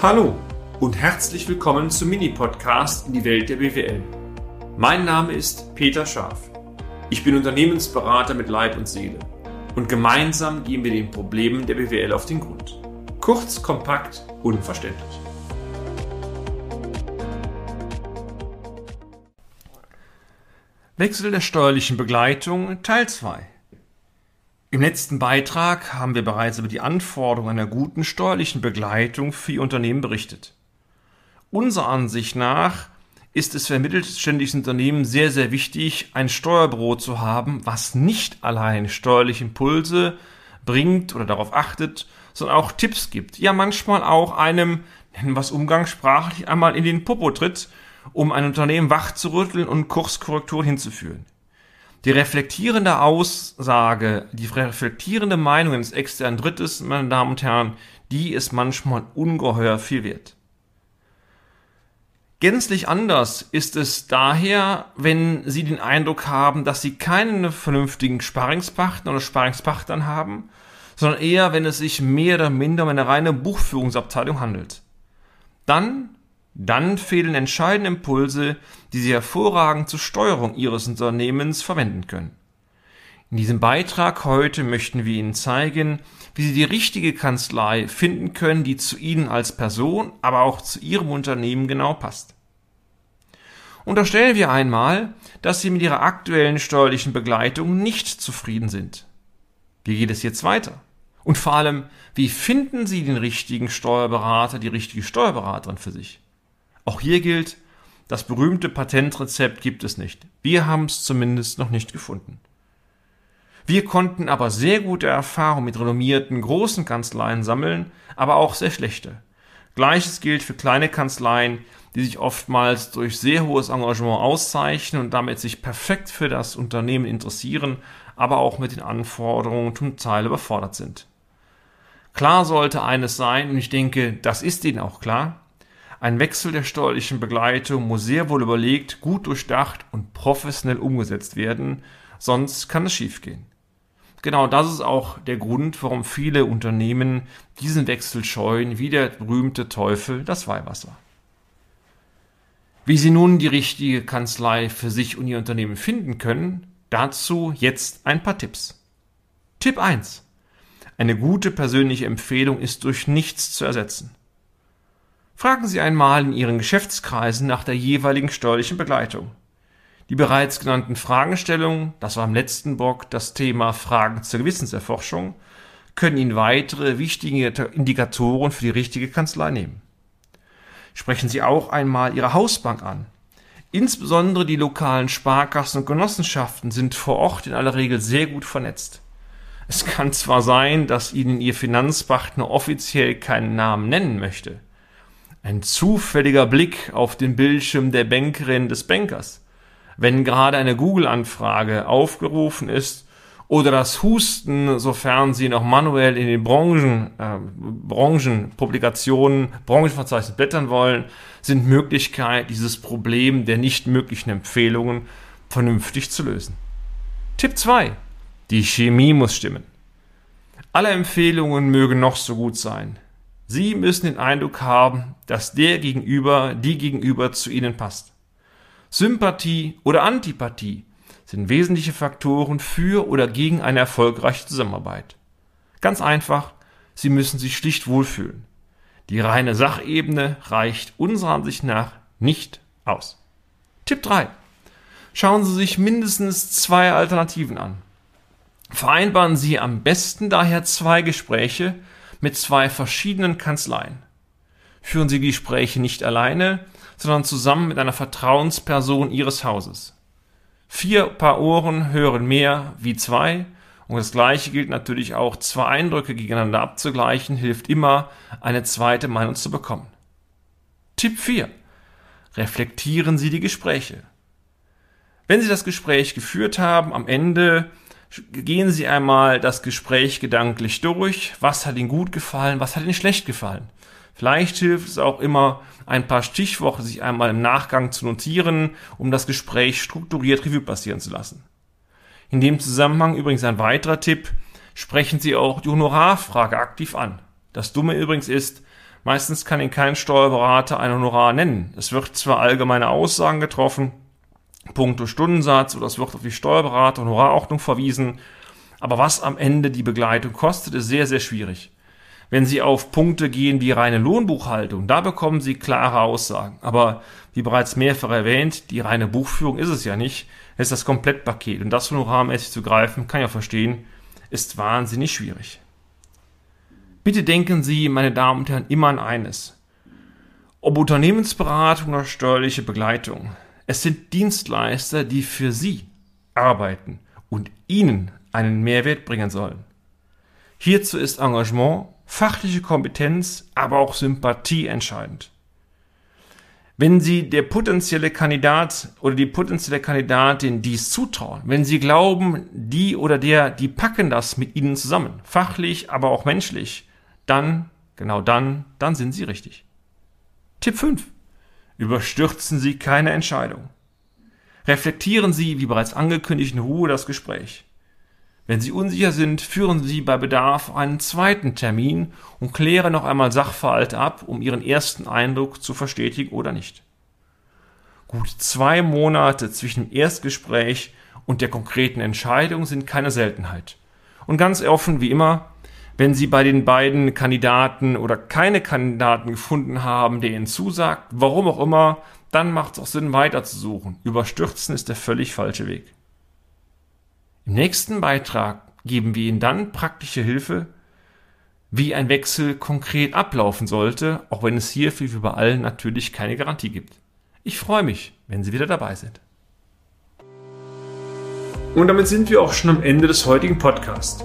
Hallo und herzlich willkommen zum Mini-Podcast in die Welt der BWL. Mein Name ist Peter Scharf. Ich bin Unternehmensberater mit Leib und Seele und gemeinsam gehen wir den Problemen der BWL auf den Grund. Kurz, kompakt, unverständlich. Wechsel der steuerlichen Begleitung Teil 2 im letzten Beitrag haben wir bereits über die Anforderungen einer guten steuerlichen Begleitung für Ihr Unternehmen berichtet. Unserer Ansicht nach ist es für mittelständische Unternehmen sehr, sehr wichtig, ein Steuerbüro zu haben, was nicht allein steuerliche Impulse bringt oder darauf achtet, sondern auch Tipps gibt. Ja, manchmal auch einem, nennen wir es umgangssprachlich, einmal in den Popo tritt, um ein Unternehmen wach zu rütteln und Kurskorrekturen hinzuführen. Die reflektierende Aussage, die reflektierende Meinung eines externen Drittes, meine Damen und Herren, die ist manchmal ungeheuer viel wert. Gänzlich anders ist es daher, wenn Sie den Eindruck haben, dass Sie keinen vernünftigen Sparingspartner oder Sparingspartnern haben, sondern eher, wenn es sich mehr oder minder um eine reine Buchführungsabteilung handelt. Dann dann fehlen entscheidende Impulse, die Sie hervorragend zur Steuerung Ihres Unternehmens verwenden können. In diesem Beitrag heute möchten wir Ihnen zeigen, wie Sie die richtige Kanzlei finden können, die zu Ihnen als Person, aber auch zu Ihrem Unternehmen genau passt. Unterstellen wir einmal, dass Sie mit Ihrer aktuellen steuerlichen Begleitung nicht zufrieden sind. Wie geht es jetzt weiter? Und vor allem, wie finden Sie den richtigen Steuerberater, die richtige Steuerberaterin für sich? Auch hier gilt, das berühmte Patentrezept gibt es nicht. Wir haben es zumindest noch nicht gefunden. Wir konnten aber sehr gute Erfahrungen mit renommierten großen Kanzleien sammeln, aber auch sehr schlechte. Gleiches gilt für kleine Kanzleien, die sich oftmals durch sehr hohes Engagement auszeichnen und damit sich perfekt für das Unternehmen interessieren, aber auch mit den Anforderungen zum Teil überfordert sind. Klar sollte eines sein, und ich denke, das ist Ihnen auch klar, ein Wechsel der steuerlichen Begleitung muss sehr wohl überlegt, gut durchdacht und professionell umgesetzt werden, sonst kann es schiefgehen. Genau das ist auch der Grund, warum viele Unternehmen diesen Wechsel scheuen, wie der berühmte Teufel das Weihwasser. Wie Sie nun die richtige Kanzlei für sich und Ihr Unternehmen finden können, dazu jetzt ein paar Tipps. Tipp 1. Eine gute persönliche Empfehlung ist durch nichts zu ersetzen. Fragen Sie einmal in Ihren Geschäftskreisen nach der jeweiligen steuerlichen Begleitung. Die bereits genannten Fragestellungen, das war im letzten Block das Thema Fragen zur Gewissenserforschung, können Ihnen weitere wichtige Indikatoren für die richtige Kanzlei nehmen. Sprechen Sie auch einmal Ihre Hausbank an. Insbesondere die lokalen Sparkassen und Genossenschaften sind vor Ort in aller Regel sehr gut vernetzt. Es kann zwar sein, dass Ihnen Ihr Finanzpartner offiziell keinen Namen nennen möchte, ein zufälliger Blick auf den Bildschirm der Bankerin des Bankers, wenn gerade eine Google-Anfrage aufgerufen ist oder das Husten, sofern Sie noch manuell in den Branchen, äh, Branchenpublikationen, Branchenverzeichnis blättern wollen, sind Möglichkeiten, dieses Problem der nicht möglichen Empfehlungen vernünftig zu lösen. Tipp 2. Die Chemie muss stimmen. Alle Empfehlungen mögen noch so gut sein. Sie müssen den Eindruck haben, dass der Gegenüber, die Gegenüber zu Ihnen passt. Sympathie oder Antipathie sind wesentliche Faktoren für oder gegen eine erfolgreiche Zusammenarbeit. Ganz einfach, Sie müssen sich schlicht wohlfühlen. Die reine Sachebene reicht unserer Ansicht nach nicht aus. Tipp 3. Schauen Sie sich mindestens zwei Alternativen an. Vereinbaren Sie am besten daher zwei Gespräche, mit zwei verschiedenen Kanzleien. Führen Sie Gespräche nicht alleine, sondern zusammen mit einer Vertrauensperson Ihres Hauses. Vier Paar Ohren hören mehr wie zwei, und das Gleiche gilt natürlich auch, zwei Eindrücke gegeneinander abzugleichen, hilft immer, eine zweite Meinung zu bekommen. Tipp 4. Reflektieren Sie die Gespräche. Wenn Sie das Gespräch geführt haben, am Ende gehen Sie einmal das Gespräch gedanklich durch. Was hat Ihnen gut gefallen? Was hat Ihnen schlecht gefallen? Vielleicht hilft es auch immer, ein paar Stichworte sich einmal im Nachgang zu notieren, um das Gespräch strukturiert Revue passieren zu lassen. In dem Zusammenhang übrigens ein weiterer Tipp. Sprechen Sie auch die Honorarfrage aktiv an. Das Dumme übrigens ist, Meistens kann Ihnen kein Steuerberater ein Honorar nennen. Es wird zwar allgemeine Aussagen getroffen, Punkto Stundensatz oder es wird auf die Steuerberater Honorarordnung verwiesen, aber was am Ende die Begleitung kostet, ist sehr, sehr schwierig. Wenn Sie auf Punkte gehen wie reine Lohnbuchhaltung, da bekommen Sie klare Aussagen. Aber wie bereits mehrfach erwähnt, die reine Buchführung ist es ja nicht. Es ist das Komplettpaket. Und das honorarmäßig zu greifen, kann ja verstehen, ist wahnsinnig schwierig. Bitte denken Sie, meine Damen und Herren, immer an eines. Ob Unternehmensberatung oder steuerliche Begleitung. Es sind Dienstleister, die für Sie arbeiten und Ihnen einen Mehrwert bringen sollen. Hierzu ist Engagement fachliche Kompetenz, aber auch Sympathie entscheidend. Wenn Sie der potenzielle Kandidat oder die potenzielle Kandidatin dies zutrauen, wenn Sie glauben, die oder der, die packen das mit Ihnen zusammen, fachlich, aber auch menschlich, dann, genau dann, dann sind Sie richtig. Tipp 5. Überstürzen Sie keine Entscheidung. Reflektieren Sie, wie bereits angekündigt, in Ruhe das Gespräch. Wenn Sie unsicher sind, führen Sie bei Bedarf einen zweiten Termin und klären noch einmal Sachverhalte ab, um Ihren ersten Eindruck zu verstetigen oder nicht. Gut zwei Monate zwischen dem Erstgespräch und der konkreten Entscheidung sind keine Seltenheit. Und ganz offen wie immer, wenn Sie bei den beiden Kandidaten oder keine Kandidaten gefunden haben, der Ihnen zusagt, warum auch immer, dann macht es auch Sinn, weiterzusuchen. Überstürzen ist der völlig falsche Weg. Im nächsten Beitrag geben wir Ihnen dann praktische Hilfe, wie ein Wechsel konkret ablaufen sollte, auch wenn es hierfür wie bei allen natürlich keine Garantie gibt. Ich freue mich, wenn Sie wieder dabei sind. Und damit sind wir auch schon am Ende des heutigen Podcasts.